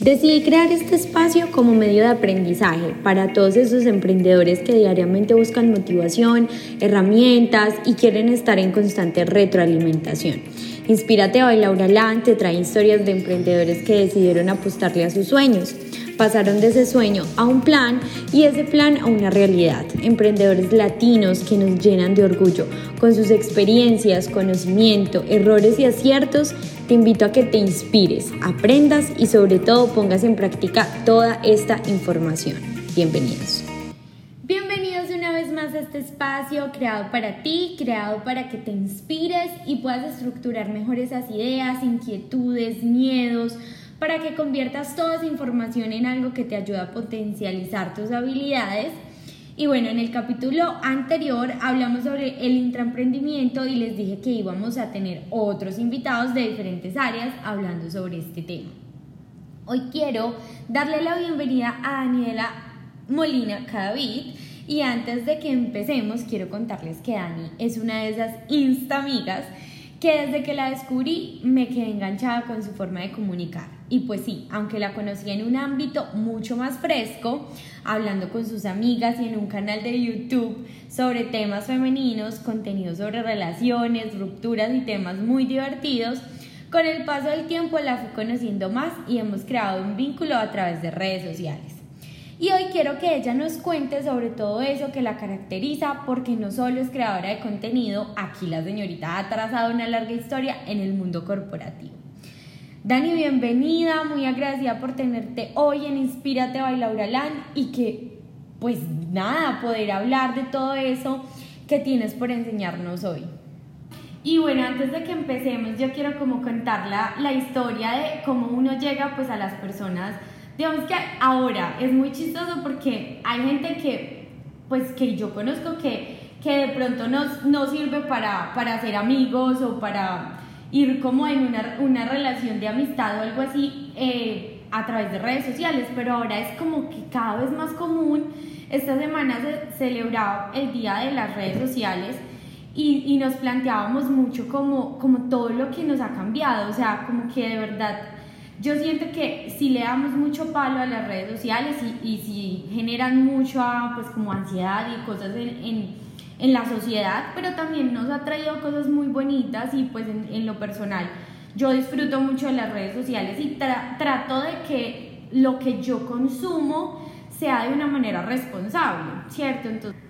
Decidí crear este espacio como medio de aprendizaje para todos esos emprendedores que diariamente buscan motivación, herramientas y quieren estar en constante retroalimentación. Inspírate hoy, Laura Lan te trae historias de emprendedores que decidieron apostarle a sus sueños pasaron de ese sueño a un plan y ese plan a una realidad. Emprendedores latinos que nos llenan de orgullo con sus experiencias, conocimiento, errores y aciertos. Te invito a que te inspires, aprendas y sobre todo pongas en práctica toda esta información. Bienvenidos. Bienvenidos una vez más a este espacio creado para ti, creado para que te inspires y puedas estructurar mejor esas ideas, inquietudes, miedos, para que conviertas toda esa información en algo que te ayude a potencializar tus habilidades. Y bueno, en el capítulo anterior hablamos sobre el intraemprendimiento y les dije que íbamos a tener otros invitados de diferentes áreas hablando sobre este tema. Hoy quiero darle la bienvenida a Daniela Molina Cadavid. Y antes de que empecemos, quiero contarles que Dani es una de esas insta amigas que desde que la descubrí me quedé enganchada con su forma de comunicar. Y pues sí, aunque la conocí en un ámbito mucho más fresco, hablando con sus amigas y en un canal de YouTube sobre temas femeninos, contenido sobre relaciones, rupturas y temas muy divertidos, con el paso del tiempo la fui conociendo más y hemos creado un vínculo a través de redes sociales. Y hoy quiero que ella nos cuente sobre todo eso que la caracteriza, porque no solo es creadora de contenido, aquí la señorita ha trazado una larga historia en el mundo corporativo. Dani, bienvenida, muy agradecida por tenerte hoy en Inspírate by Laura Lan y que, pues nada, poder hablar de todo eso que tienes por enseñarnos hoy. Y bueno, antes de que empecemos, yo quiero como contar la, la historia de cómo uno llega pues a las personas. Digamos que ahora es muy chistoso porque hay gente que, pues que yo conozco que, que de pronto no, no sirve para, para ser amigos o para ir como en una, una relación de amistad o algo así eh, a través de redes sociales, pero ahora es como que cada vez más común. Esta semana se celebraba el Día de las Redes Sociales y, y nos planteábamos mucho como, como todo lo que nos ha cambiado, o sea, como que de verdad yo siento que si le damos mucho palo a las redes sociales y, y si generan mucho pues como ansiedad y cosas en en la sociedad, pero también nos ha traído cosas muy bonitas y pues en, lo personal yo disfruto mucho de las redes sociales y trato de que lo que yo consumo sea de una manera responsable, ¿cierto? Entonces,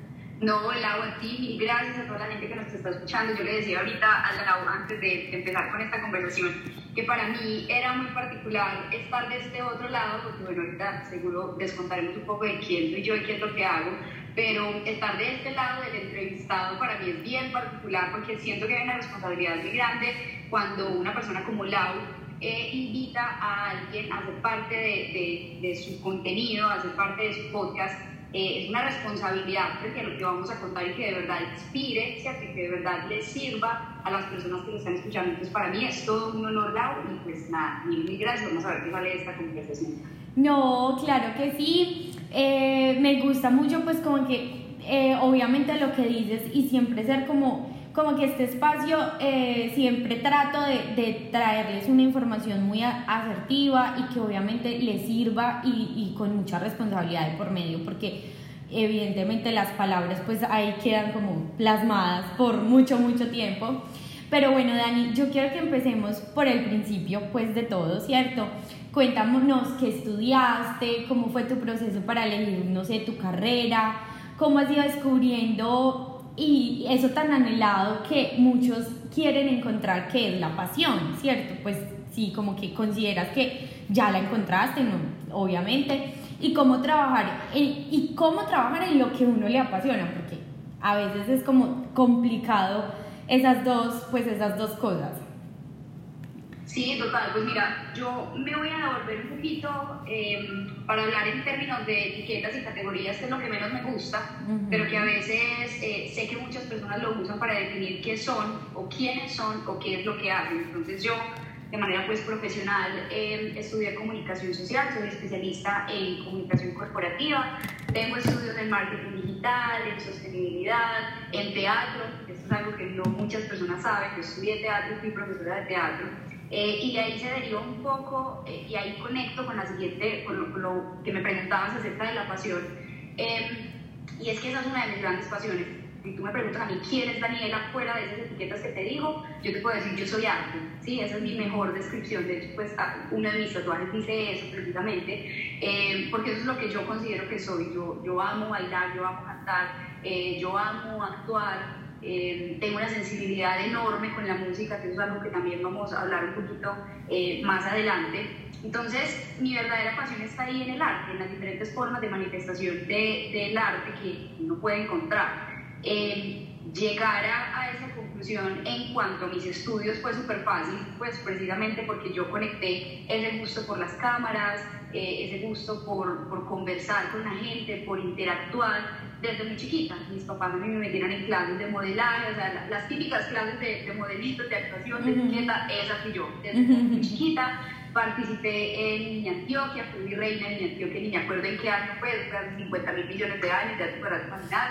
no, Lau, a ti, mil gracias a toda la gente que nos está escuchando. Yo le decía ahorita a Lau, antes de, empezar con esta conversación, que para mí era muy particular estar de este otro lado, porque bueno, ahorita seguro les contaremos un poco de quién soy yo y qué es lo que hago, pero estar de este lado del entrevistado para mí es bien particular porque siento que hay una responsabilidad muy grande cuando una persona como Lau eh, invita a alguien a ser parte de, de, de, su contenido, a ser parte de su podcast. Eh, es una responsabilidad porque lo que vamos a contar y que de verdad inspire, que de verdad le sirva a las personas que lo están escuchando. Entonces, para mí es todo un honor, Lau, y pues nada, mil, mil gracias. Vamos a ver qué sale esta conversación. No, claro que sí. Eh, me gusta mucho pues como que eh, obviamente lo que dices y siempre ser como, como que este espacio eh, siempre trato de, traerles una información muy asertiva y que obviamente les sirva y, y con mucha responsabilidad de por medio porque evidentemente las palabras pues ahí quedan como plasmadas por mucho mucho tiempo. Pero bueno Dani yo quiero que empecemos por el principio pues de todo cierto Cuéntanos qué estudiaste, cómo fue tu proceso para elegir, no sé, tu carrera, cómo has ido descubriendo y eso tan anhelado que muchos quieren encontrar que es la pasión, ¿cierto? Pues sí, como que consideras que ya la encontraste, ¿no? Obviamente. Y cómo trabajar, y cómo trabajar en lo que uno le apasiona, porque a veces es como complicado esas dos, pues esas dos cosas. Sí, total. Pues mira, yo me voy a devolver un poquito em, para hablar en términos de etiquetas y categorías, que es lo que menos me gusta, pero que a veces eh, sé que muchas personas lo usan para definir qué son o quiénes son o qué es lo que hacen. Entonces yo, de manera pues profesional, em, estudié comunicación social, soy especialista en comunicación corporativa, tengo estudios en marketing digital, en sostenibilidad, en teatro, esto es algo que no muchas personas saben, yo estudié teatro, fui profesora de teatro Eh, y de ahí se deriva un poco, eh, y ahí conecto con la siguiente, con lo, que me preguntabas acerca de la pasión. Em, y es que esa es una de mis grandes pasiones. Si tú me preguntas a mí quién es Daniela fuera de esas etiquetas que te digo, yo te puedo decir yo soy arte. Sí, esa es mi mejor descripción. De hecho, pues ah, uno de mis tatuajes dice eso precisamente, em, porque eso es lo que yo considero que soy. Yo, yo amo bailar, yo amo cantar, eh, yo amo actuar. Eh, tengo una sensibilidad enorme con la música, que es algo que también vamos a hablar un poquito eh, más adelante. Entonces, mi verdadera pasión está ahí en el arte, en las diferentes formas de manifestación de, del arte que uno puede encontrar. Eh, llegar a, esa conclusión en cuanto a mis estudios fue súper fácil, pues precisamente porque yo conecté ese gusto por las cámaras, ese gusto por, por conversar con la gente, por interactuar desde muy chiquita. Mis papás a mí me metieron en clases de modelaje, o sea, las típicas clases de, de modelitos, de actuación, de etiqueta, esa fui yo. Desde muy chiquita participé en Niña Antioquia, fui reina de Niña Antioquia, ni me acuerdo en qué año fue, hace 50 mil millones de años, ya te podrás imaginar.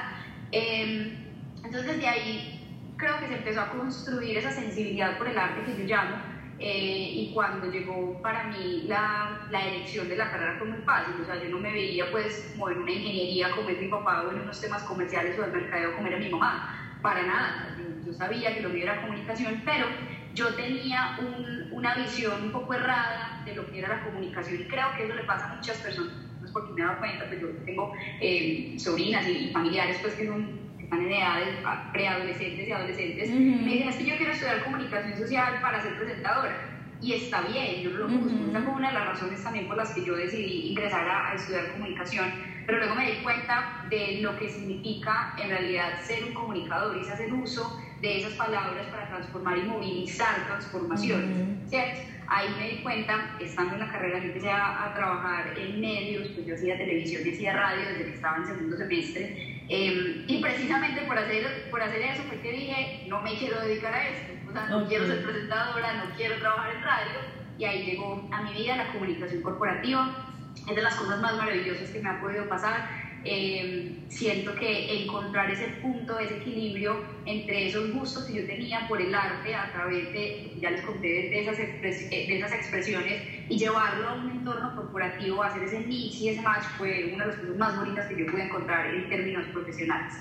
Eh, entonces de ahí creo que se empezó a construir esa sensibilidad por el arte que yo llamo, eh, y cuando llegó para mí la, la, elección de la carrera fue muy fácil, o sea, yo no me veía pues como en una ingeniería como es mi papá o en unos temas comerciales o de mercadeo como era mi mamá, para nada, yo, sabía que lo mío era comunicación, pero yo tenía un, una visión un poco errada de lo que era la comunicación y creo que eso le pasa a muchas personas, no es porque me he dado cuenta, pues yo tengo eh, sobrinas y, familiares pues que son están en edades preadolescentes y adolescentes, me dicen, es que yo quiero estudiar comunicación social para ser presentadora. Y está bien, yo lo busco. Esa fue una de las razones también por las que yo decidí ingresar a, estudiar comunicación. Pero luego me di cuenta de lo que significa en realidad ser un comunicador y hacer uso de esas palabras para transformar y movilizar transformaciones. ¿cierto? Ahí me di cuenta, estando en la carrera, yo empecé a, a trabajar en medios, pues yo hacía televisión y hacía radio desde que estaba en segundo semestre Em, y precisamente por hacer, por hacer eso fue que dije, no me quiero dedicar a esto, o sea, no quiero ser presentadora, no quiero trabajar en radio, y ahí llegó a mi vida la comunicación corporativa, es de las cosas más maravillosas que me ha podido pasar, eh, siento que encontrar ese punto, ese equilibrio entre esos gustos que yo tenía por el arte a través de, ya les conté, de esas, de esas expresiones y llevarlo a un entorno corporativo, hacer ese mix y ese match fue una de las cosas más bonitas que yo pude encontrar en términos profesionales.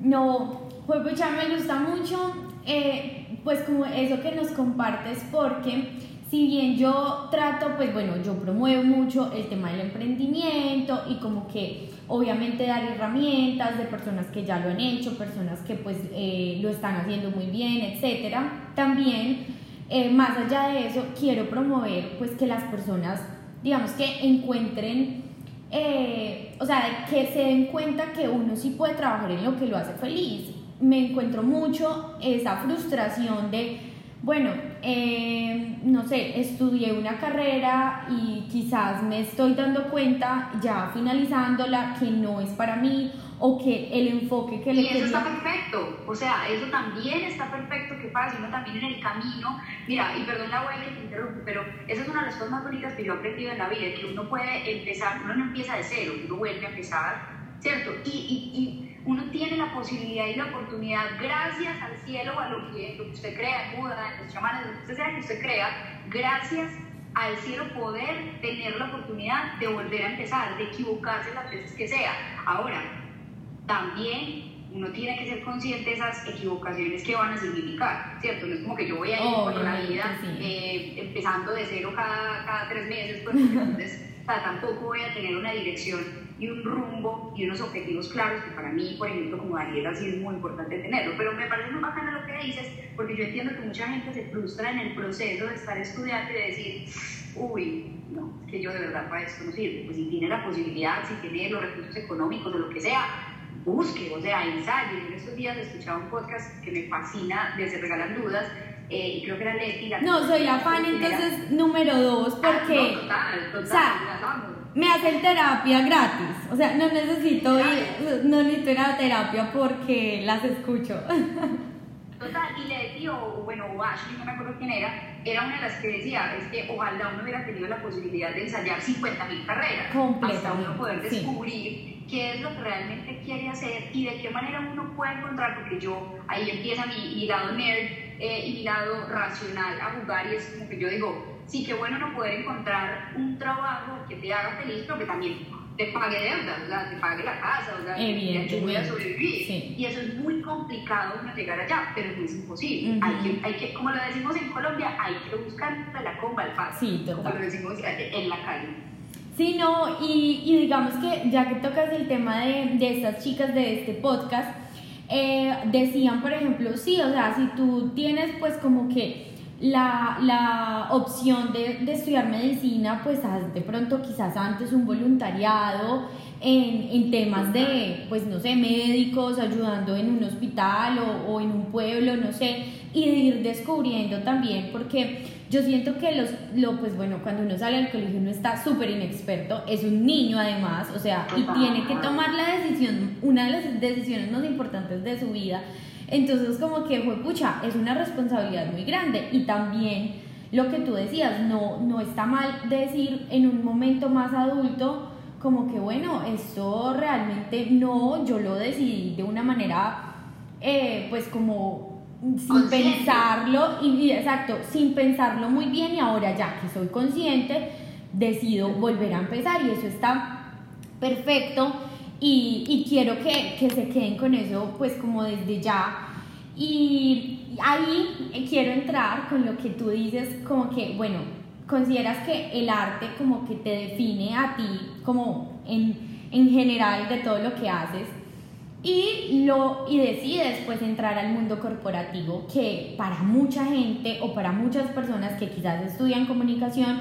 No, pues ya me gusta mucho, eh, pues como eso que nos compartes porque si bien yo trato, pues bueno, yo promuevo mucho el tema del emprendimiento y como que obviamente dar herramientas de personas que ya lo han hecho, personas que pues eh, lo están haciendo muy bien, etcétera. También, eh, más allá de eso, quiero promover pues que las personas, digamos que encuentren, eh, o sea, que se den cuenta que uno sí puede trabajar en lo que lo hace feliz. Me encuentro mucho esa frustración de bueno, eh, no sé, estudié una carrera y quizás me estoy dando cuenta ya finalizándola que no es para mí o que el enfoque que le Y eso está perfecto, o sea, eso también está perfecto que pasa, uno también en el camino, mira, y perdón la huella que te interrumpe, pero esa es una de las cosas más bonitas que yo he aprendido en la vida, que uno puede empezar, uno no empieza de cero, uno vuelve a empezar, ¿cierto? y, y, y uno tiene la posibilidad y la oportunidad, gracias al cielo o a lo que, lo que usted crea, en Buda, en los chamanes, lo que usted sea que usted crea, gracias al cielo poder tener la oportunidad de volver a empezar, de equivocarse las veces que sea. Ahora, también uno tiene que ser consciente de esas equivocaciones que van a significar, ¿cierto? No es como que yo voy a ir por la vida eh, empezando de cero cada, cada tres meses, pues, entonces tampoco voy a tener una dirección y un rumbo y unos objetivos claros que para mí, por ejemplo, como Daniela, sí es muy importante tenerlo. Pero me parece muy bacana lo que dices, porque yo entiendo que mucha gente se frustra en el proceso de estar estudiando y de decir, uy, no, es que yo de verdad para esto no sirve. Pues si tiene la posibilidad, si tiene los recursos económicos o lo que sea, busque, o sea, ensaye. En estos días escuchaba un podcast que me fascina de Se Regalan Dudas, eh, y creo que era Leti. La no, soy la fan entonces número dos, ah, porque... total, total, o sea, me hacen terapia gratis, o sea, no necesito ir, no necesito ir a terapia porque las escucho. Total, y Leti o, bueno, o Ashley, no me acuerdo quién era, era una de las que decía, es que ojalá uno hubiera tenido la posibilidad de ensayar 50.000 carreras, hasta uno poder descubrir qué es lo que realmente quiere hacer y de qué manera uno puede encontrar, porque yo, ahí empieza mi, mi lado nerd, eh, y mi lado racional a jugar y es como que yo digo, sí, qué bueno no poder encontrar un trabajo que te haga feliz, pero que también te pague deudas, o sea, te pague la casa, o sea, que voy a sobrevivir. Y eso es muy complicado no llegar allá, pero no es imposible. hay, que, hay que, como lo decimos en Colombia, hay que buscar la comba al paso, sí, como lo decimos en la calle. Sí, no, y, y, digamos que ya que tocas el tema de, de estas chicas de este podcast, eh, decían, por ejemplo, sí, o sea, si tú tienes pues como que la, la opción de, de, estudiar medicina, pues haz de pronto quizás antes un voluntariado en, en, temas de, pues no sé, médicos, ayudando en un hospital o, o en un pueblo, no sé, y de ir descubriendo también, porque yo siento que los, lo, pues bueno, cuando uno sale al colegio uno está súper inexperto, es un niño además, o sea, y tiene que tomar la decisión, una de las decisiones más importantes de su vida, entonces como que fue pucha, es una responsabilidad muy grande y también lo que tú decías, no, no está mal decir en un momento más adulto como que bueno, esto realmente no, yo lo decidí de una manera eh, pues como sin pensarlo y, exacto, sin pensarlo muy bien y ahora ya que soy consciente decido volver a empezar y eso está perfecto y, y quiero que, que, se queden con eso pues como desde ya. Y ahí quiero entrar con lo que tú dices, como que, bueno, consideras que el arte como que te define a ti como en, en general de todo lo que haces y, lo, y decides pues entrar al mundo corporativo que para mucha gente o para muchas personas que quizás estudian comunicación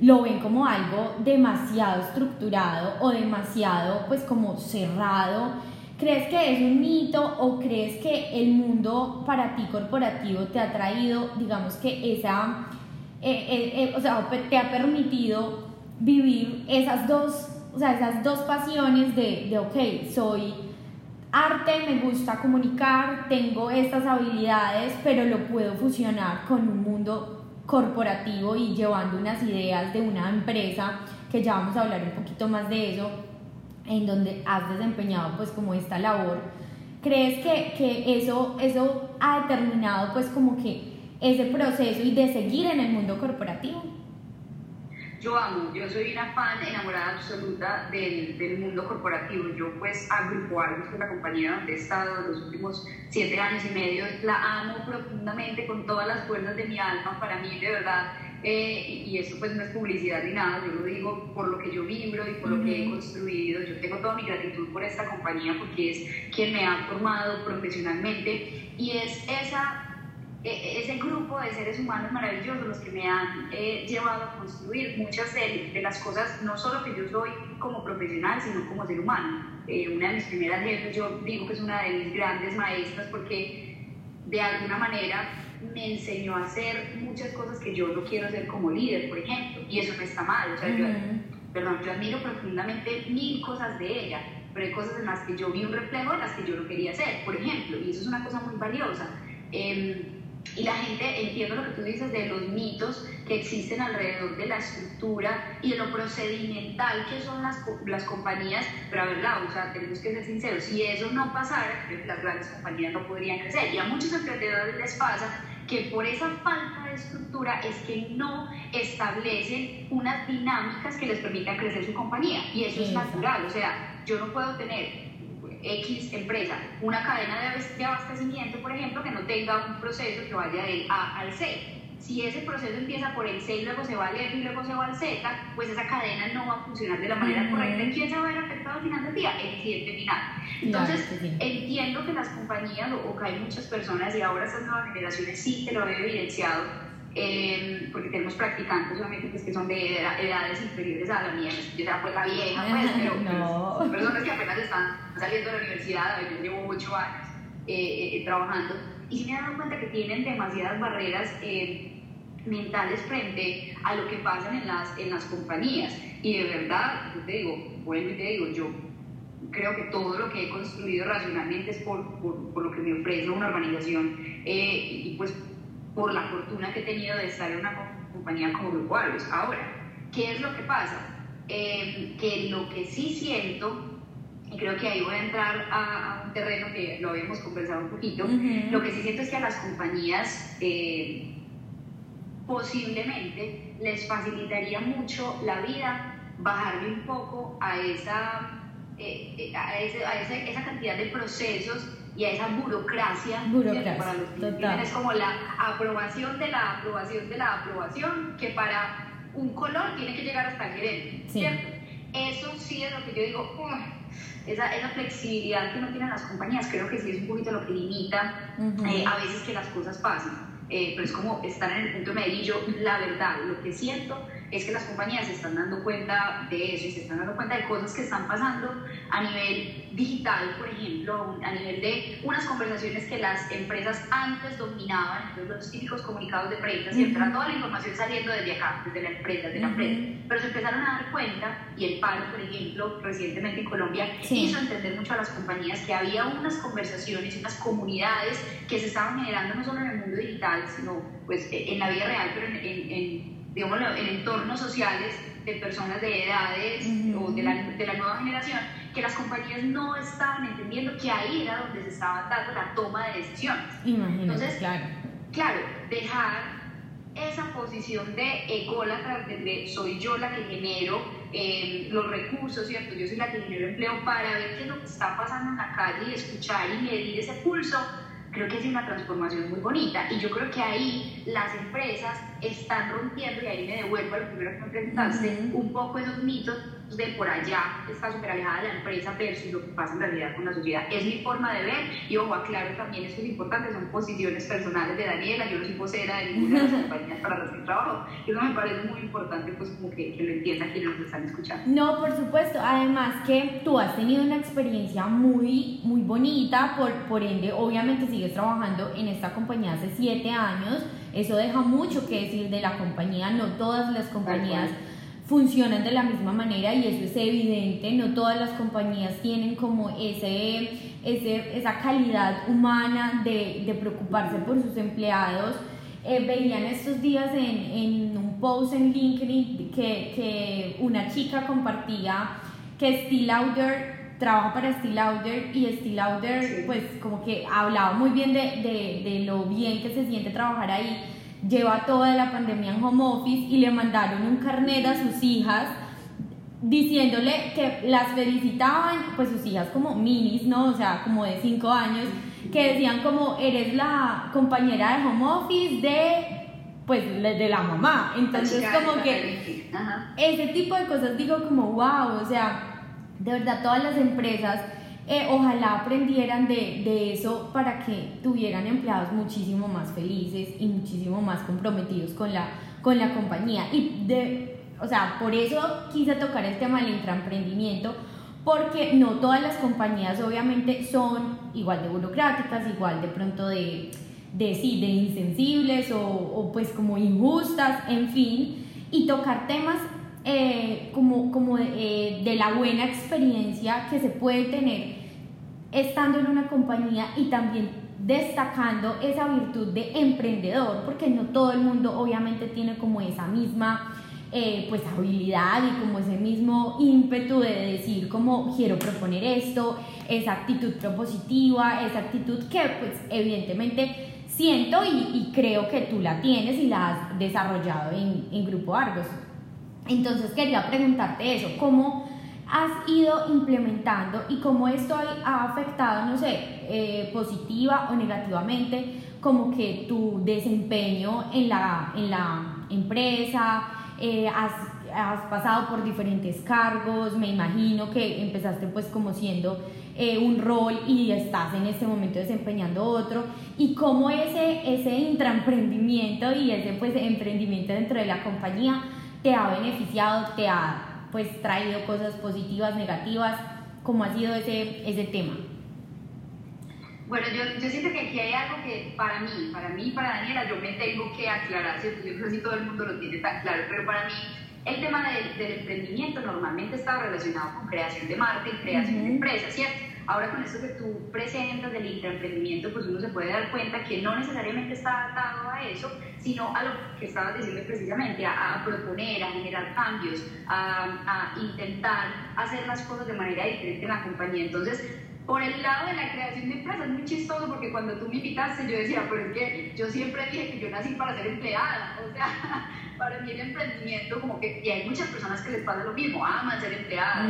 lo ven como algo demasiado estructurado o demasiado pues como cerrado. ¿Crees que es un mito o crees que el mundo para ti corporativo te ha traído, digamos que esa, eh, eh, eh, o sea, te ha permitido vivir esas dos, o sea, esas dos pasiones de, de, ok, soy arte, me gusta comunicar, tengo estas habilidades, pero lo puedo fusionar con un mundo corporativo y llevando unas ideas de una empresa, que ya vamos a hablar un poquito más de eso, en donde has desempeñado pues como esta labor. ¿Crees que, que eso, eso ha determinado pues como que ese proceso y de seguir en el mundo corporativo? Yo amo, yo soy una fan enamorada absoluta del, del mundo corporativo. Yo pues a Grupo Argos, que es la compañía donde he estado los últimos siete años y medio, la amo profundamente con todas las fuerzas de mi alma. Para mí, de verdad, eh, y, eso pues no es publicidad ni nada, yo lo digo por lo que yo vibro y por lo que he construido. Yo tengo toda mi gratitud por esta compañía porque es quien me ha formado profesionalmente y es esa ese grupo de seres humanos maravillosos los que me han eh, llevado a construir muchas de, las cosas, no solo que yo soy como profesional, sino como ser humano. Eh, una de mis primeras jefes, yo digo que es una de mis grandes maestras porque de alguna manera me enseñó a hacer muchas cosas que yo no quiero hacer como líder, por ejemplo, y eso no está mal. O sea, yo, perdón, yo admiro profundamente mil cosas de ella, pero hay cosas en las que yo vi un reflejo de las que yo no quería hacer, por ejemplo, y eso es una cosa muy valiosa. Eh, y la gente, entiendo lo que tú dices de los mitos que existen alrededor de la estructura y de lo procedimental que son las, las compañías, pero a ver, o sea, tenemos que ser sinceros, si eso no pasara, las grandes compañías no podrían crecer. Y a muchos emprendedores les pasa que por esa falta de estructura es que no establecen unas dinámicas que les permitan crecer su compañía. Y eso es natural, o sea, yo no puedo tener X empresa, una cadena de abastecimiento, por ejemplo, que no tenga un proceso que vaya del A al C. Si ese proceso empieza por el C y luego se va al F y luego se va al Z, pues esa cadena no va a funcionar de la manera correcta. ¿Y quién se va a ver afectado al final del día? El cliente final. Entonces, entiendo que las compañías o que hay muchas personas y ahora estas nuevas generaciones sí te lo he evidenciado, eh, porque tenemos practicantes obviamente pues, que son de edades inferiores a la mía, yo ya pues la vieja, pues, pero no. son personas que apenas están saliendo de la universidad, yo llevo ocho años eh, eh, trabajando, y sí me he dado cuenta que tienen demasiadas barreras mentales frente a lo que pasa en las, en las compañías, y de verdad, yo te digo, vuelvo y te digo, yo creo que todo lo que he construido racionalmente es por, por, por lo que me ofrece una organización y pues por la fortuna que he tenido de estar en una compañía como Grupo. Ahora, ¿qué es lo que pasa? Em, que lo que sí siento y creo que ahí voy a entrar a, un terreno que lo habíamos conversado un poquito, lo que sí siento es que a las compañías eh, posiblemente les facilitaría mucho la vida bajarle un poco a esa, eh, eh, a, esa cantidad de procesos y a esa burocracia, para los que es como la aprobación de la aprobación de la aprobación que para un color tiene que llegar hasta el gerente, ¿cierto? Eso sí es lo que yo digo, esa, esa, flexibilidad que no tienen las compañías, creo que sí es un poquito lo que limita eh, a veces que las cosas pasen. Eh, pero es como estar en el punto medio. Y yo, la verdad, lo que siento es que las compañías se están dando cuenta de eso y se están dando cuenta de cosas que están pasando a nivel digital, por ejemplo, a nivel de unas conversaciones que las empresas antes dominaban, entonces los típicos comunicados de prensa, siempre era toda la información saliendo desde acá, desde la empresa, de la empresa, pero se empezaron a dar cuenta, y el paro, por ejemplo, recientemente en Colombia, hizo entender mucho a las compañías que había unas conversaciones unas comunidades que se estaban generando no solo en el mundo digital, sino pues en la vida real, pero en, en digámoslo, en entornos sociales de personas de edades o de la, de la, nueva generación, que las compañías no estaban entendiendo que ahí era donde se estaba dando la toma de decisiones. Entonces, claro. claro, dejar esa posición de ególatra, de soy yo la que genero eh, los recursos, ¿cierto? Yo soy la que genero empleo para ver qué es lo que está pasando en la calle y escuchar y medir ese pulso creo que es una transformación muy bonita. Y yo creo que ahí las empresas están rompiendo, y ahí me devuelvo a lo primero que me preguntaste, un poco esos mitos de por allá está súper alejada de la empresa versus lo que pasa en realidad con la sociedad. Es mi forma de ver y ojo, aclaro también, esto es importante, son posiciones personales de Daniela, yo no soy vocera de ninguna de las compañías para las que trabajo. Eso me parece muy importante, pues como que, que lo entiendan quienes nos están escuchando. No, por supuesto, además que tú has tenido una experiencia muy, muy bonita, por, por ende, obviamente sigues trabajando en esta compañía hace siete años, eso deja mucho que decir de la compañía, no todas las compañías funcionan de la misma manera y eso es evidente, no todas las compañías tienen como ese, ese esa calidad humana de, de, preocuparse por sus empleados. Eh, veían estos días en, en, un post en LinkedIn que, que una chica compartía que Steve Lauder trabaja para Steve Lauder y Steve Lauder pues como que hablaba muy bien de, de, de lo bien que se siente trabajar ahí lleva toda la pandemia en home office y le mandaron un carnet a sus hijas diciéndole que las felicitaban, pues sus hijas como minis, ¿no? O sea, como de 5 años, que decían como eres la compañera de home office de pues de la mamá. Entonces como que ese tipo de cosas digo como wow, o sea, de verdad todas las empresas eh, ojalá aprendieran de, de, eso para que tuvieran empleados muchísimo más felices y muchísimo más comprometidos con la, con la compañía. Y de, o sea, por eso quise tocar el tema del intraemprendimiento, porque no todas las compañías obviamente son igual de burocráticas, igual de pronto de, de, sí, de insensibles o, o pues como injustas, en fin, y tocar temas eh, como, como eh, de la buena experiencia que se puede tener estando en una compañía y también destacando esa virtud de emprendedor, porque no todo el mundo obviamente tiene como esa misma eh, pues habilidad y como ese mismo ímpetu de decir como quiero proponer esto, esa actitud propositiva, esa actitud que pues evidentemente siento y, creo que tú la tienes y la has desarrollado en, en Grupo Argos. Entonces quería preguntarte eso, ¿cómo has ido implementando y cómo esto ha afectado, no sé, eh, positiva o negativamente, como que tu desempeño en la, en la empresa, eh, has, has, pasado por diferentes cargos, me imagino que empezaste pues como siendo eh, un rol y estás en este momento desempeñando otro, y cómo ese, ese intraemprendimiento y ese pues emprendimiento dentro de la compañía te ha beneficiado, te ha pues traído cosas positivas, negativas, ¿cómo ha sido ese, ese tema? Bueno, yo, yo, siento que aquí hay algo que para mí, para mí, para Daniela, yo me tengo que aclarar, ¿cierto? yo creo que todo el mundo lo tiene tan claro, pero para mí el tema del, del emprendimiento normalmente está relacionado con creación de marca y creación de empresas, ¿cierto? Ahora con esto que tú presentas del intraemprendimiento, pues uno se puede dar cuenta que no necesariamente está atado a eso, sino a lo que estabas diciendo precisamente, a, proponer, a generar cambios, a, a intentar hacer las cosas de manera diferente en la compañía. Entonces, por el lado de la creación de empresas es muy chistoso porque cuando tú me invitaste yo decía, pero es que yo siempre dije que yo nací para ser empleada, o sea, para mí el emprendimiento como que, y hay muchas personas que les pasa lo mismo, aman ser empleadas,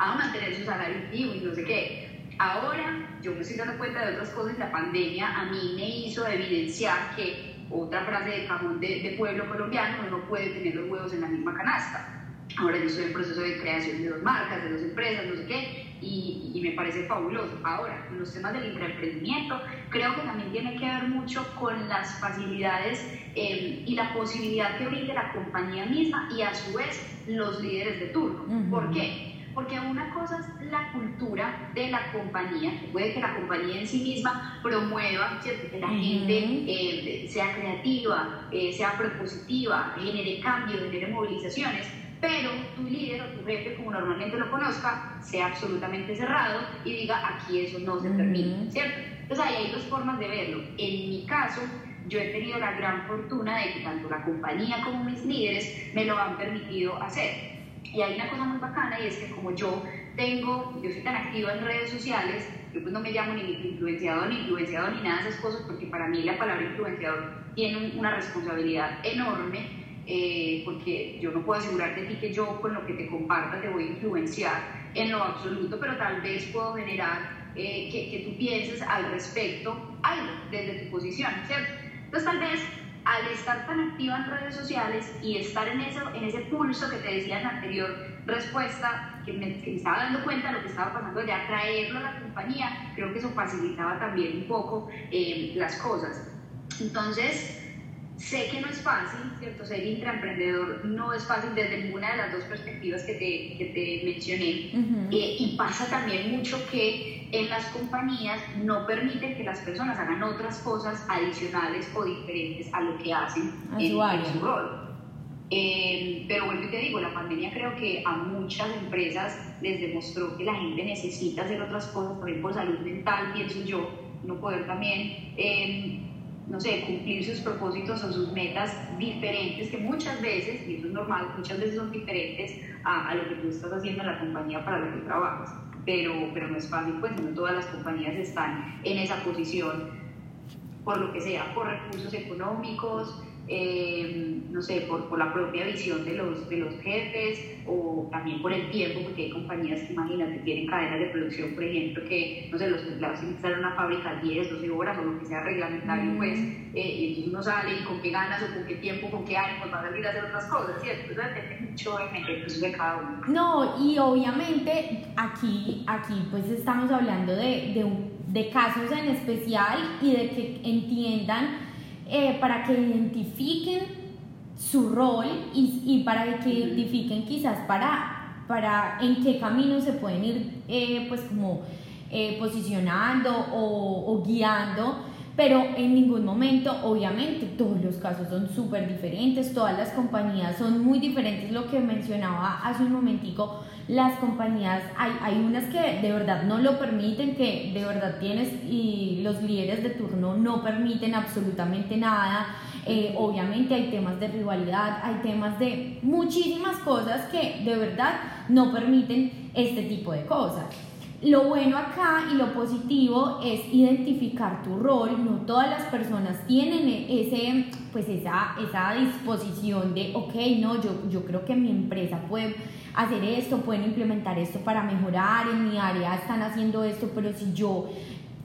aman tener su salario activo y no sé qué. Ahora yo me estoy dando cuenta de otras cosas, la pandemia a mí me hizo evidenciar que otra frase de cajón de, de pueblo colombiano, uno no puede tener los huevos en la misma canasta. Ahora yo estoy en proceso de creación de dos marcas, de dos empresas, no sé qué, y, y, me parece fabuloso. Ahora, con los temas del intraemprendimiento, creo que también tiene que ver mucho con las facilidades eh, y la posibilidad que brinde la compañía misma y a su vez los líderes de turno. ¿Por qué? Porque una cosa es la cultura de la compañía, que puede que la compañía en sí misma promueva que la gente eh, sea creativa, eh, sea propositiva, genere cambios, genere movilizaciones, pero tu líder o tu jefe, como normalmente lo conozca, sea absolutamente cerrado y diga aquí eso no se permite, ¿cierto? Entonces ahí hay dos formas de verlo. En mi caso, yo he tenido la gran fortuna de que tanto la compañía como mis líderes me lo han permitido hacer. Y hay una cosa muy bacana y es que como yo tengo, yo soy tan activa en redes sociales, yo pues no me llamo ni influenciador ni influenciador ni nada de esas cosas porque para mí la palabra influenciador tiene una responsabilidad enorme eh, porque yo no puedo asegurar de ti que yo con lo que te comparta te voy a influenciar en lo absoluto, pero tal vez puedo generar eh, que, que, tú pienses al respecto algo desde tu posición, ¿cierto? Entonces tal vez al estar tan activa en redes sociales y estar en, eso, en ese pulso que te decía en la anterior respuesta, que me, estaba dando cuenta de lo que estaba pasando ya, traerlo a la compañía, creo que eso facilitaba también un poco eh, las cosas. Entonces, Sé que no es fácil, ¿cierto? Ser intraemprendedor no es fácil desde ninguna de las dos perspectivas que te, que te mencioné. Eh, y pasa también mucho que en las compañías no permiten que las personas hagan otras cosas adicionales o diferentes a lo que hacen en, su rol. Eh, pero vuelvo y te digo, la pandemia creo que a muchas empresas les demostró que la gente necesita hacer otras cosas, por ejemplo, salud mental, pienso yo, no poder también eh, no sé, cumplir sus propósitos o sus metas diferentes, que muchas veces, y eso es normal, muchas veces son diferentes a, lo que tú estás haciendo en la compañía para la que trabajas. Pero, pero no es fácil, pues no todas las compañías están en esa posición, por lo que sea, por recursos económicos, eh, no sé, por, por, la propia visión de los, de los jefes o también por el tiempo, porque hay compañías que, imagínate, tienen cadenas de producción, por ejemplo, que, no sé, los empleados tienen que estar en una fábrica 10, 12 horas o lo que sea reglamentario, pues, eh, y entonces uno sale y con qué ganas o con qué tiempo, con qué ánimo, va a salir a hacer otras cosas, ¿cierto? Eso depende mucho el de cada uno. No, y obviamente aquí, aquí pues estamos hablando de, de, de casos en especial y de que entiendan eh, para que identifiquen su rol y, y para que identifiquen quizás para, para en qué camino se pueden ir eh, pues como eh, posicionando o, o guiando pero en ningún momento, obviamente, todos los casos son súper diferentes, todas las compañías son muy diferentes, lo que mencionaba hace un momentico, las compañías, hay, hay unas que de verdad no lo permiten, que de verdad tienes y los líderes de turno no permiten absolutamente nada, eh, obviamente hay temas de rivalidad, hay temas de muchísimas cosas que de verdad no permiten este tipo de cosas. Lo bueno acá y lo positivo es identificar tu rol. No todas las personas tienen ese, pues esa, esa disposición de, ok, no, yo, yo creo que mi empresa puede hacer esto, pueden implementar esto para mejorar, en mi área están haciendo esto, pero si yo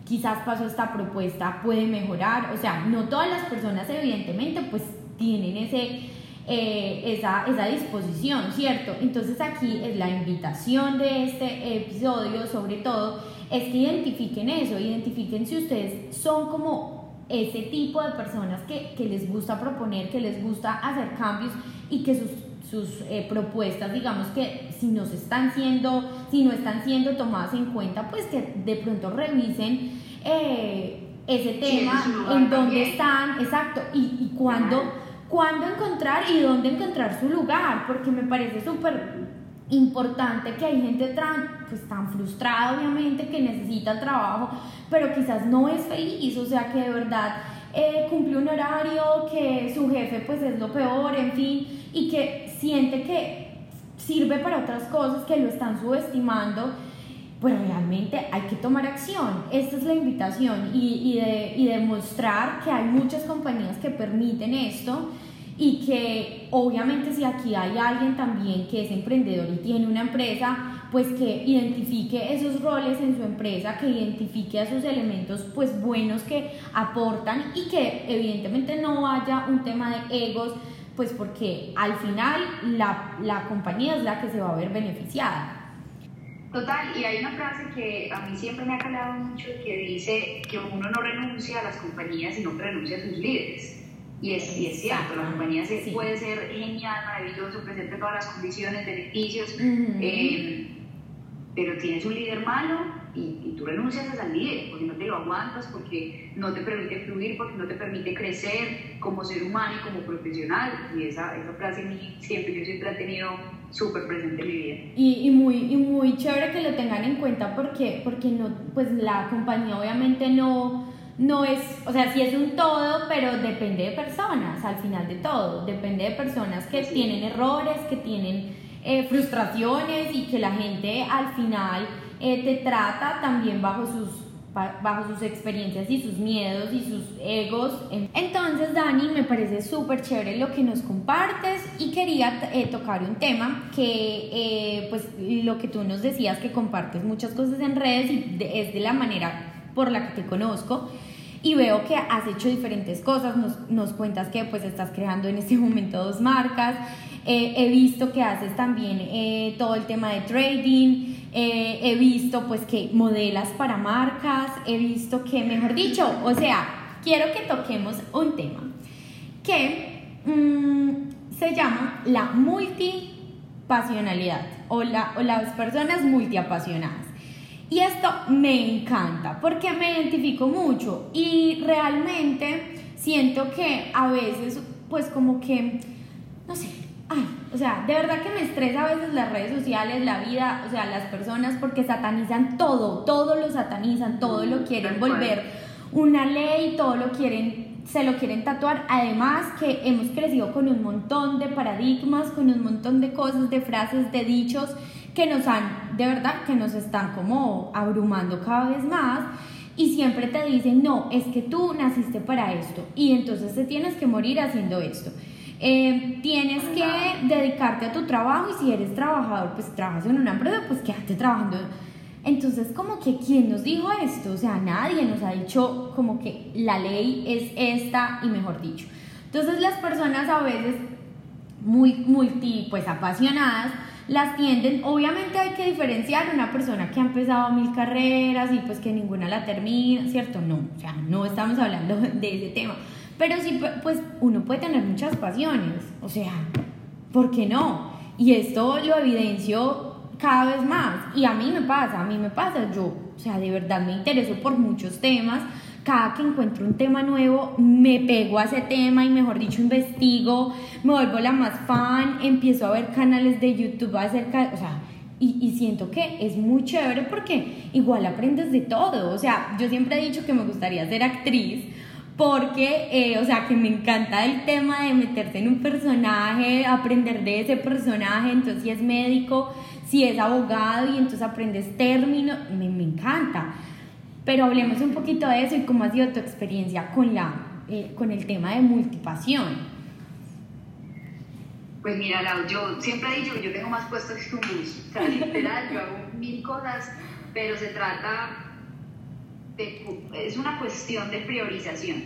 quizás paso esta propuesta puede mejorar. O sea, no todas las personas evidentemente pues tienen ese eh, esa, esa disposición, ¿cierto? Entonces aquí es la invitación de este episodio, sobre todo, es que identifiquen eso, identifiquen si ustedes son como ese tipo de personas que, que les gusta proponer, que les gusta hacer cambios y que sus, sus eh, propuestas, digamos que si no están siendo, si no están siendo tomadas en cuenta, pues que de pronto revisen eh, ese tema, en dónde están, exacto, y, y cuándo cuándo encontrar y dónde encontrar su lugar, porque me parece súper importante que hay gente tan, pues, tan frustrada, obviamente, que necesita trabajo, pero quizás no es feliz, o sea, que de verdad eh, cumple un horario, que su jefe pues es lo peor, en fin, y que siente que sirve para otras cosas, que lo están subestimando, pues realmente hay que tomar acción. Esta es la invitación y, y, de, y demostrar que hay muchas compañías que permiten esto y que obviamente si aquí hay alguien también que es emprendedor y tiene una empresa, pues que identifique esos roles en su empresa, que identifique esos elementos pues buenos que aportan y que evidentemente no haya un tema de egos, pues porque al final la, la compañía es la que se va a ver beneficiada. Total, y hay una frase que a mí siempre me ha calado mucho que dice que uno no renuncia a las compañías, sino que renuncia a sus líderes. Y es, y es cierto, la compañía puede ser genial, maravilloso, presente todas las condiciones, beneficios, eh, pero tienes un líder malo y, y, tú renuncias al líder porque no te lo aguantas, porque no te permite fluir, porque no te permite crecer como ser humano y como profesional. Y esa, esa frase siempre, yo siempre he tenido súper presente en mi vida. Y, y, muy, y muy chévere que lo tengan en cuenta porque, porque no, pues la compañía obviamente no no es, o sea, sí es un todo, pero depende de personas, al final de todo. Depende de personas que tienen errores, que tienen eh, frustraciones y que la gente al final eh, te trata también bajo sus bajo sus experiencias y sus miedos y sus egos. Entonces, Dani, me parece súper chévere lo que nos compartes y quería eh, tocar un tema que, pues, lo que tú nos decías, que compartes muchas cosas en redes y es de la manera por la que te conozco y veo que has hecho diferentes cosas, nos, nos cuentas que pues estás creando en este momento dos marcas, eh, he visto que haces también eh, todo el tema de trading, eh, he visto pues que modelas para marcas, he visto que, mejor dicho, o sea, quiero que toquemos un tema que mm, se llama la multipasionalidad o, la, o las personas multiapasionadas. Y esto me encanta porque me identifico mucho y realmente siento que a veces, pues como que, no sé, ay, o sea, de verdad que me estresa a veces las redes sociales, la vida, o sea, las personas porque satanizan todo, todo lo satanizan, todo lo quieren volver una ley, todo lo quieren se lo quieren tatuar. Además que hemos crecido con un montón de paradigmas, con un montón de cosas, de frases, de dichos que nos han, de verdad, que nos están como abrumando cada vez más y siempre te dicen, no, es que tú naciste para esto y entonces te tienes que morir haciendo esto. Eh, tienes que dedicarte a tu trabajo y si eres trabajador, pues trabajas en una empresa, pues quédate trabajando. Entonces, como que, ¿quién nos dijo esto? O sea, nadie nos ha dicho como que la ley es esta y mejor dicho. Entonces, las personas a veces muy multi, pues apasionadas, las tienden, obviamente hay que diferenciar una persona que ha empezado mil carreras y pues que ninguna la termina, ¿cierto? No, o sea, no estamos hablando de ese tema. Pero sí, pues uno puede tener muchas pasiones, o sea, ¿por qué no? Y esto lo evidencio cada vez más. Y a mí me pasa, a mí me pasa, yo, o sea, de verdad me intereso por muchos temas cada que encuentro un tema nuevo, me pego a ese tema y mejor dicho, investigo, me vuelvo la más fan, empiezo a ver canales de YouTube acerca, o sea, y, y, siento que es muy chévere porque igual aprendes de todo. O sea, yo siempre he dicho que me gustaría ser actriz porque, eh, o sea, que me encanta el tema de meterse en un personaje, aprender de ese personaje, entonces si es médico, si es abogado y entonces aprendes términos, me, me encanta. Pero hablemos un poquito de eso y cómo ha sido tu experiencia con, la, eh, con el tema de multipasión. Pues mira, Lau, yo siempre he dicho yo tengo más puestos que un bus. O sea, literal, yo hago mil cosas, pero se trata de, es una cuestión de priorización,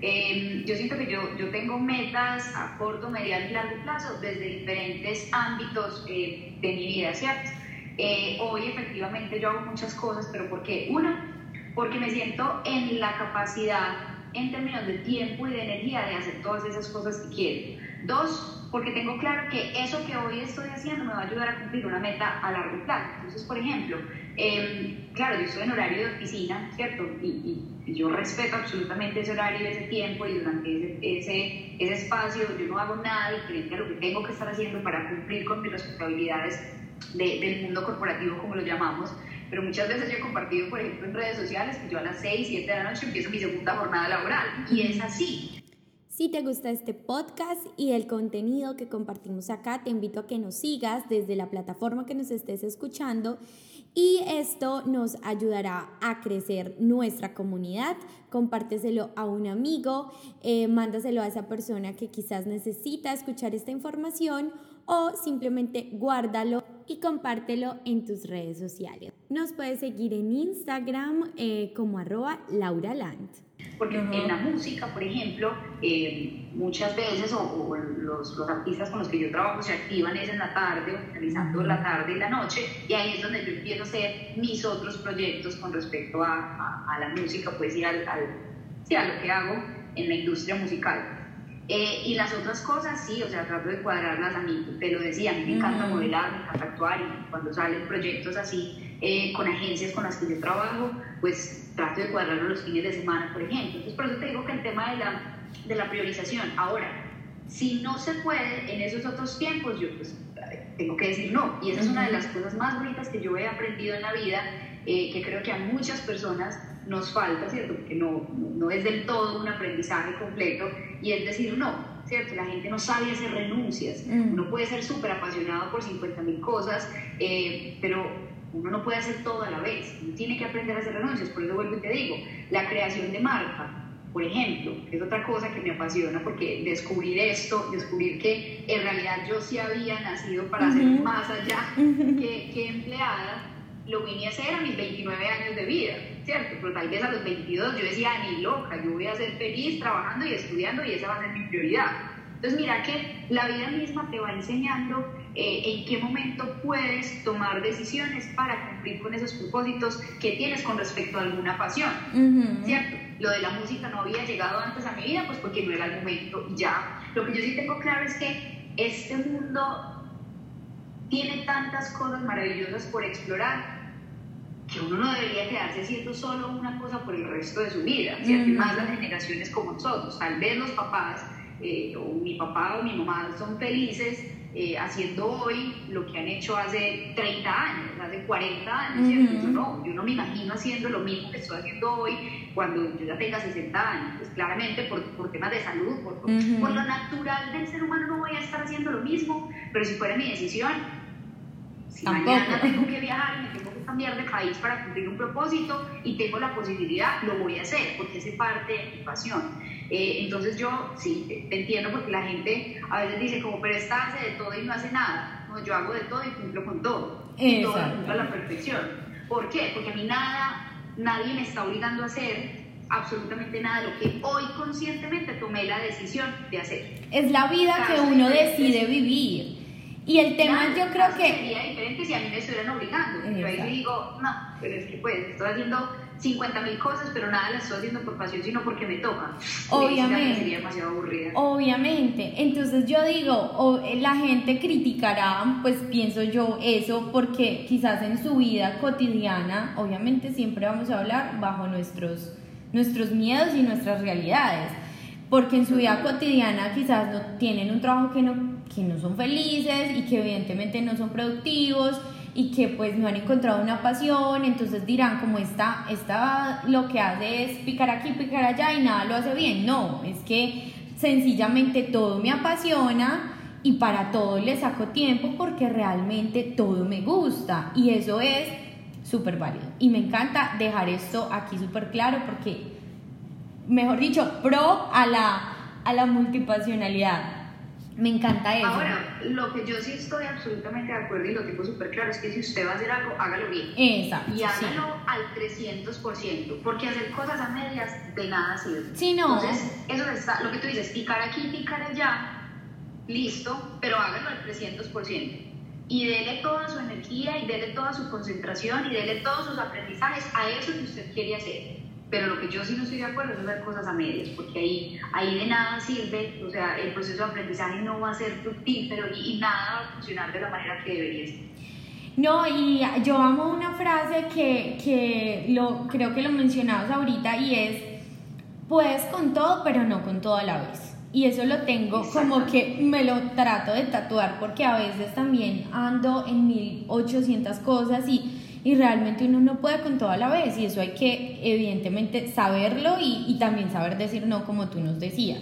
em, yo siento que yo, yo tengo metas a corto, mediano y largo plazo desde diferentes ámbitos eh, de mi vida, ¿cierto? Eh, hoy efectivamente yo hago muchas cosas, pero ¿por qué? Una, porque me siento en la capacidad en términos de tiempo y de energía de hacer todas esas cosas que quiero. Dos, porque tengo claro que eso que hoy estoy haciendo me va a ayudar a cumplir una meta a largo plazo. Entonces, por ejemplo, em, claro, yo estoy en horario de oficina, ¿cierto? Y, yo respeto absolutamente ese horario, ese tiempo y durante ese, ese, ese espacio yo no hago nada diferente a lo que tengo que estar haciendo para cumplir con mis responsabilidades del mundo corporativo, como lo llamamos. Pero muchas veces yo he compartido, por ejemplo, en redes sociales que yo a las 6, 7 de la noche empiezo mi segunda jornada laboral. Y es así. Si te gusta este podcast y el contenido que compartimos acá, te invito a que nos sigas desde la plataforma que nos estés escuchando y esto nos ayudará a crecer nuestra comunidad. Compárteselo a un amigo, eh, mándaselo a esa persona que quizás necesita escuchar esta información o simplemente guárdalo y compártelo en tus redes sociales. Nos puedes seguir en Instagram eh, como arroba lauraland. Porque en la música, por ejemplo, eh, muchas veces, o, los, los, artistas con los que yo trabajo se activan es en la tarde, o finalizando la tarde y la noche, y ahí es donde yo empiezo a hacer mis otros proyectos con respecto a, a, la música, pues ir al, al sí, a lo que hago en la industria musical. Eh, y las otras cosas, sí, o sea, trato de cuadrarlas a mí, te lo decía, a mí me encanta modelar, me encanta actuar y cuando salen proyectos así eh, con agencias con las que yo trabajo, pues trato de cuadrarlo los fines de semana, por ejemplo. Entonces, por eso te digo que el tema de la, de la priorización, ahora, si no se puede en esos otros tiempos, yo pues tengo que decir no. Y esa es una de las cosas más bonitas que yo he aprendido en la vida, eh, que creo que a muchas personas nos falta, ¿cierto? Porque no, no es del todo un aprendizaje completo y es decir no, ¿cierto? La gente no sabe hacer renuncias. Mm. Uno puede ser súper apasionado por 50 mil cosas, eh, pero uno no puede hacer todo a la vez. Uno tiene que aprender a hacer renuncias. Por eso vuelvo y te digo, la creación de marca, por ejemplo, es otra cosa que me apasiona porque descubrir esto, descubrir que en realidad yo sí había nacido para ser más allá que, que empleada, lo vine a hacer a mis 29 años de vida, ¿cierto? Pero tal vez a los 22 yo decía, ni loca, yo voy a ser feliz trabajando y estudiando y esa va a ser mi prioridad. Entonces mira que la vida misma te va enseñando eh, en qué momento puedes tomar decisiones para cumplir con esos propósitos que tienes con respecto a alguna pasión, ¿cierto? Lo de la música no había llegado antes a mi vida, pues porque no era el momento y ya. Lo que yo sí tengo claro es que este mundo tiene tantas cosas maravillosas por explorar que uno no debería quedarse haciendo solo una cosa por el resto de su vida, ¿cierto? más las generaciones como nosotros. Tal vez los papás, eh, o mi papá o mi mamá, son felices eh, haciendo hoy lo que han hecho hace 30 años, hace 40 años, ¿cierto? yo, no, yo no me imagino haciendo lo mismo que estoy haciendo hoy cuando yo ya tenga 60 años. Pues claramente por, por temas de salud, por, por lo natural del ser humano no voy a estar haciendo lo mismo, pero si fuera mi decisión, si mañana tengo que viajar y me tengo que cambiar de país para cumplir un propósito y tengo la posibilidad, lo voy a hacer porque es parte de mi pasión. Eh, entonces yo sí, te entiendo porque la gente a veces dice como, pero esta hace de todo y no hace nada. No, yo hago de todo y cumplo con todo. Y todo a la perfección. ¿Por qué? Porque a mí nada, nadie me está obligando a hacer absolutamente nada de lo que hoy conscientemente tomé la decisión de hacer. Es la vida que uno decide vivir. Y el tema yo creo que... Sería diferente si a mí me estuvieran obligando. Yo ahí digo, no, pero es que pues estoy haciendo 50 mil cosas, pero nada las estoy haciendo por pasión, sino porque me toca. Obviamente. Sería demasiado aburrida. Obviamente. Entonces yo digo, o eh, la gente criticará, pues pienso yo eso, porque quizás en su vida cotidiana, obviamente siempre vamos a hablar bajo nuestros, nuestros miedos y nuestras realidades. Porque en su vida cotidiana quizás no tienen un trabajo que no que no son felices y que evidentemente no son productivos y que pues no han encontrado una pasión, entonces dirán como esta, esta lo que hace es picar aquí, picar allá y nada lo hace bien. No, es que sencillamente todo me apasiona y para todo le saco tiempo porque realmente todo me gusta y eso es súper válido. Y me encanta dejar esto aquí súper claro porque, mejor dicho, pro a la, a la multipasionalidad me encanta eso. Ahora, lo que yo sí estoy absolutamente de acuerdo y lo tengo súper claro es que si usted va a hacer algo, hágalo bien. Exacto. Y hágalo al 300%, porque hacer cosas a medias de nada sirve. Sí, no. Entonces, eso está, lo que tú dices, picar aquí, picar allá, listo, pero hágalo al 300%. Y dele toda su energía y dele toda su concentración y dele todos sus aprendizajes a eso que usted quiere hacer. Pero lo que yo sí no estoy de acuerdo es hacer cosas a medias, porque ahí, ahí de nada sirve, o sea, el proceso de aprendizaje no va a ser fructífero y, y nada va a funcionar de la manera que debería ser. No, y yo amo una frase que, que lo, creo que lo mencionabas ahorita y es, puedes con todo, pero no con todo a la vez. Y eso lo tengo como que me lo trato de tatuar porque a veces también ando en 1800 cosas y y realmente uno no puede con todo a la vez y eso hay que evidentemente saberlo y, también saber decir no como tú nos decías.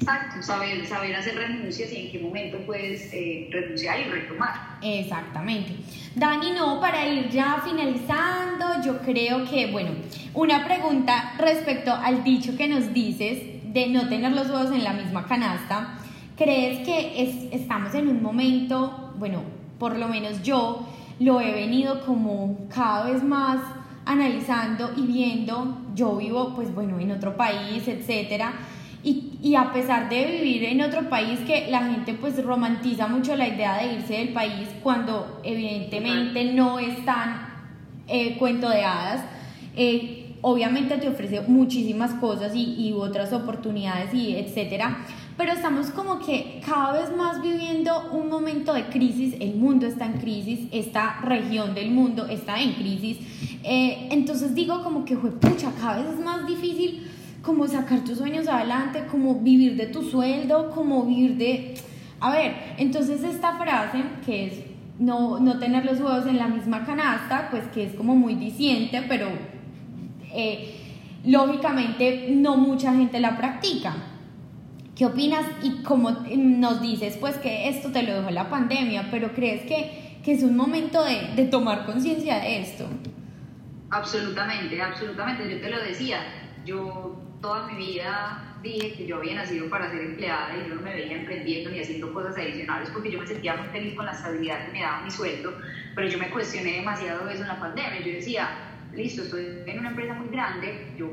Exacto, saber, saber hacer renuncias y en qué momento puedes eh, renunciar y retomar. Exactamente. Dani, no, para ir ya finalizando, yo creo que, bueno, una pregunta respecto al dicho que nos dices de no tener los huevos en la misma canasta. ¿Crees que es, estamos en un momento, bueno, por lo menos yo, lo he venido como cada vez más analizando y viendo, yo vivo pues bueno en otro país, etcétera, y, y, a pesar de vivir en otro país que la gente pues romantiza mucho la idea de irse del país cuando evidentemente no es tan eh, cuento de hadas, eh, obviamente te ofrece muchísimas cosas y, y otras oportunidades y etcétera, pero estamos como que cada vez más viviendo un momento de crisis, el mundo está en crisis, esta región del mundo está en crisis, eh, entonces digo como que, pucha, cada vez es más difícil como sacar tus sueños adelante, como vivir de tu sueldo, como vivir de... A ver, entonces esta frase que es no, no tener los huevos en la misma canasta, pues que es como muy diciente, pero eh, lógicamente no mucha gente la practica. ¿Qué opinas? Y como nos dices, pues que esto te lo dejó la pandemia, pero ¿crees que, que es un momento de, de tomar conciencia de esto? Absolutamente, absolutamente. Yo te lo decía, yo toda mi vida dije que yo había nacido para ser empleada y yo no me veía emprendiendo ni haciendo cosas adicionales porque yo me sentía muy feliz con la estabilidad que me daba mi sueldo, pero yo me cuestioné demasiado eso en la pandemia. Yo decía, listo, estoy en una empresa muy grande, yo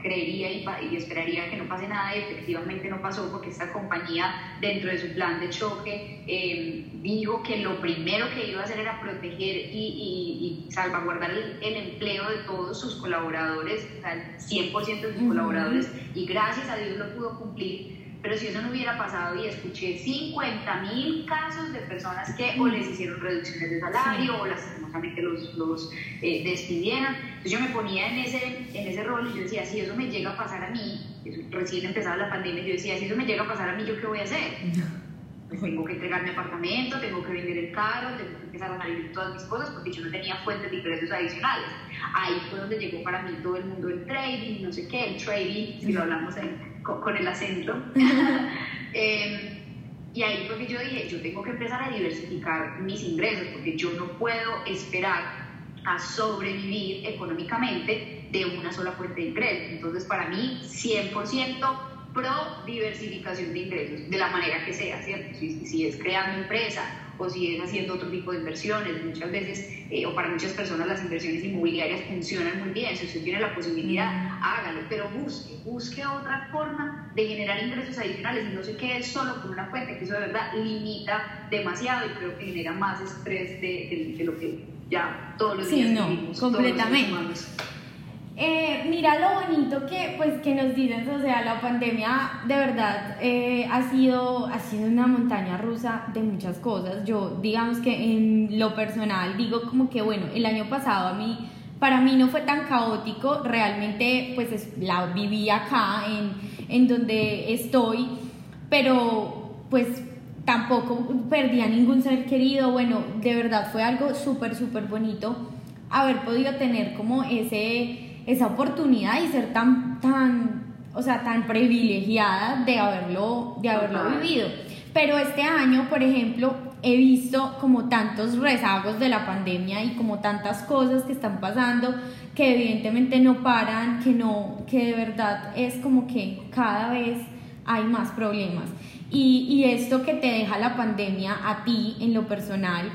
creería y, esperaría que no pase nada. Y efectivamente no pasó porque esta compañía dentro de su plan de choque eh, dijo que lo primero que iba a hacer era proteger y, salvaguardar el, empleo de todos sus colaboradores, o sea, el 100% de sus colaboradores. Y gracias a Dios lo pudo cumplir pero si eso no hubiera pasado y escuché 50 mil casos de personas que o les hicieron reducciones de salario o lastimosamente los, los eh, despidieron, entonces yo me ponía en ese, en ese rol y yo decía, si eso me llega a pasar a mí, recién empezaba la pandemia, yo decía, si eso me llega a pasar a mí, ¿yo qué voy a hacer? Pues tengo que entregar mi apartamento, tengo que vender el carro, tengo que empezar a salir todas mis cosas porque yo no tenía fuentes de ingresos adicionales. Ahí fue donde llegó para mí todo el mundo del trading, no sé qué, el trading, si lo hablamos en con, el acento. Em, y ahí fue que yo dije, yo tengo que empezar a diversificar mis ingresos, porque yo no puedo esperar a sobrevivir económicamente de una sola fuente de ingresos. Entonces, para mí, 100% pro diversificación de ingresos, de la manera que sea, ¿cierto? Si, si es creando empresa o si es haciendo otro tipo de inversiones. Muchas veces, eh, o para muchas personas, las inversiones inmobiliarias funcionan muy bien. Si usted tiene la posibilidad, hágalo, pero busque, busque otra forma de generar ingresos adicionales y no se quede solo con una fuente, que eso de verdad limita demasiado y creo que genera más estrés de, de, lo que ya todos los días sí, no, completamente. Eh, mira lo bonito que, pues, que nos dicen, o sea, la pandemia de verdad eh, ha, sido, ha una montaña rusa de muchas cosas. Yo, digamos que en lo personal, digo como que, bueno, el año pasado a mí, para mí no fue tan caótico, realmente, pues, la viví acá, en, en donde estoy, pero, pues, tampoco perdí a ningún ser querido. Bueno, de verdad fue algo súper, súper bonito haber podido tener como ese esa oportunidad y ser tan, tan, o sea, tan privilegiada de haberlo, de haberlo vivido. Pero este año, por ejemplo, he visto como tantos rezagos de la pandemia y como tantas cosas que están pasando que evidentemente no paran, que no, que de verdad es como que cada vez hay más problemas. Y, y esto que te deja la pandemia a ti en lo personal,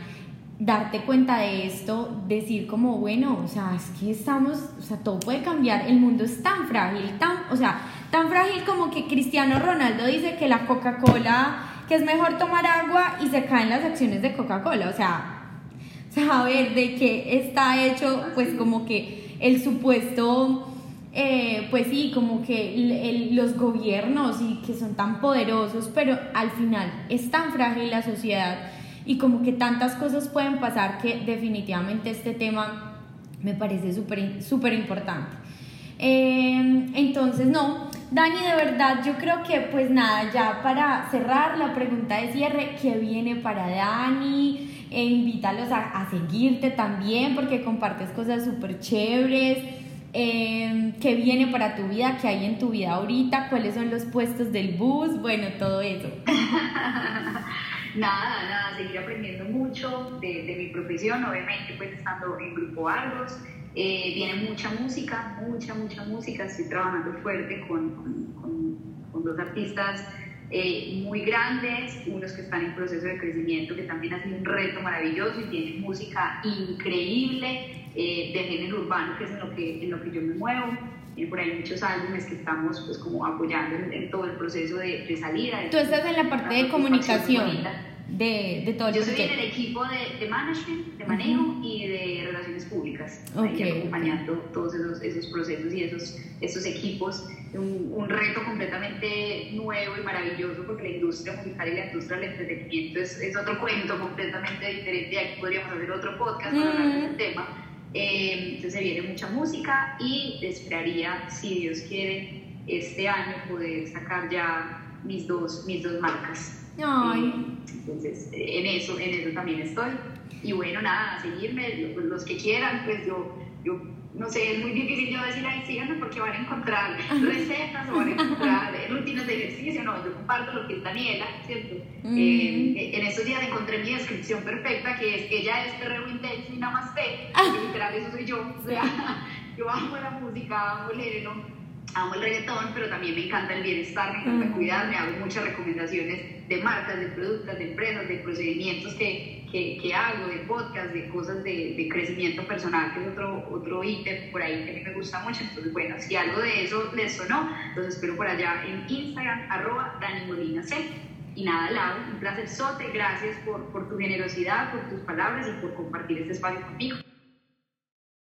darte cuenta de esto, decir como, bueno, o sea, es que estamos, o sea, todo puede cambiar, el mundo es tan frágil, tan, o sea, tan frágil como que Cristiano Ronaldo dice que la Coca-Cola, que es mejor tomar agua y se caen las acciones de Coca-Cola, o sea, saber de qué está hecho, pues como que el supuesto eh, pues sí, como que los gobiernos y que son tan poderosos, pero al final es tan frágil la sociedad y como que tantas cosas pueden pasar que definitivamente este tema me parece súper súper importante. Eh, entonces, no, Dani, de verdad, yo creo que pues nada, ya para cerrar la pregunta de cierre, ¿qué viene para Dani? E invítalos a, a seguirte también porque compartes cosas súper chéveres. Eh, ¿Qué viene para tu vida? ¿Qué hay en tu vida ahorita? ¿Cuáles son los puestos del bus? Bueno, todo eso. nada, nada, seguir aprendiendo mucho de, mi profesión, obviamente pues estando en Grupo Argos. Eh, viene mucha música, mucha, mucha música. Estoy trabajando fuerte con, con, dos artistas eh, muy grandes, unos que están en proceso de crecimiento, que también ha sido un reto maravilloso y tienen música increíble eh, de género urbano, que es en lo que, en lo que yo me muevo. Tiene por ahí muchos álbumes que estamos pues como apoyando en, todo el proceso de, de salida. Tú estás en la parte de comunicación de, de todo Yo soy en el equipo de, de management, de manejo y de relaciones públicas, acompañando todos esos, esos, procesos y esos, esos equipos. Un, un, reto completamente nuevo y maravilloso porque la industria musical y la industria del entretenimiento es, es otro cuento completamente diferente. Aquí podríamos hacer otro podcast para hablar de tema. Eh, entonces se viene mucha música y esperaría, si Dios quiere, este año poder sacar ya mis dos, mis dos marcas. Ay. Entonces, en eso, en eso también estoy. Y bueno, nada, seguirme, los que quieran, pues yo, yo no sé, es muy difícil yo decir, ahí síganme porque van a encontrar recetas o van a encontrar rutinas de ejercicio, no, yo comparto lo que es Daniela, ¿cierto? Mm. Eh, en estos días encontré mi descripción perfecta, que es, ella es perreo intenso y namaste, que literal eso soy yo, o sea, yo amo la música, amo leer, amo el reggaetón, pero también me encanta el bienestar, me encanta mm. cuidarme, hago muchas recomendaciones de marcas, de productos, de empresas, de procedimientos que, que, que hago, de podcast, de cosas de, de, crecimiento personal, que es otro, otro ítem por ahí que a mí me gusta mucho. Entonces, bueno, si algo de eso les sonó, los espero por allá en Instagram, arroba Dani Molina C. Y nada, Lau, un placer sote, gracias por, por tu generosidad, por tus palabras y por compartir este espacio conmigo.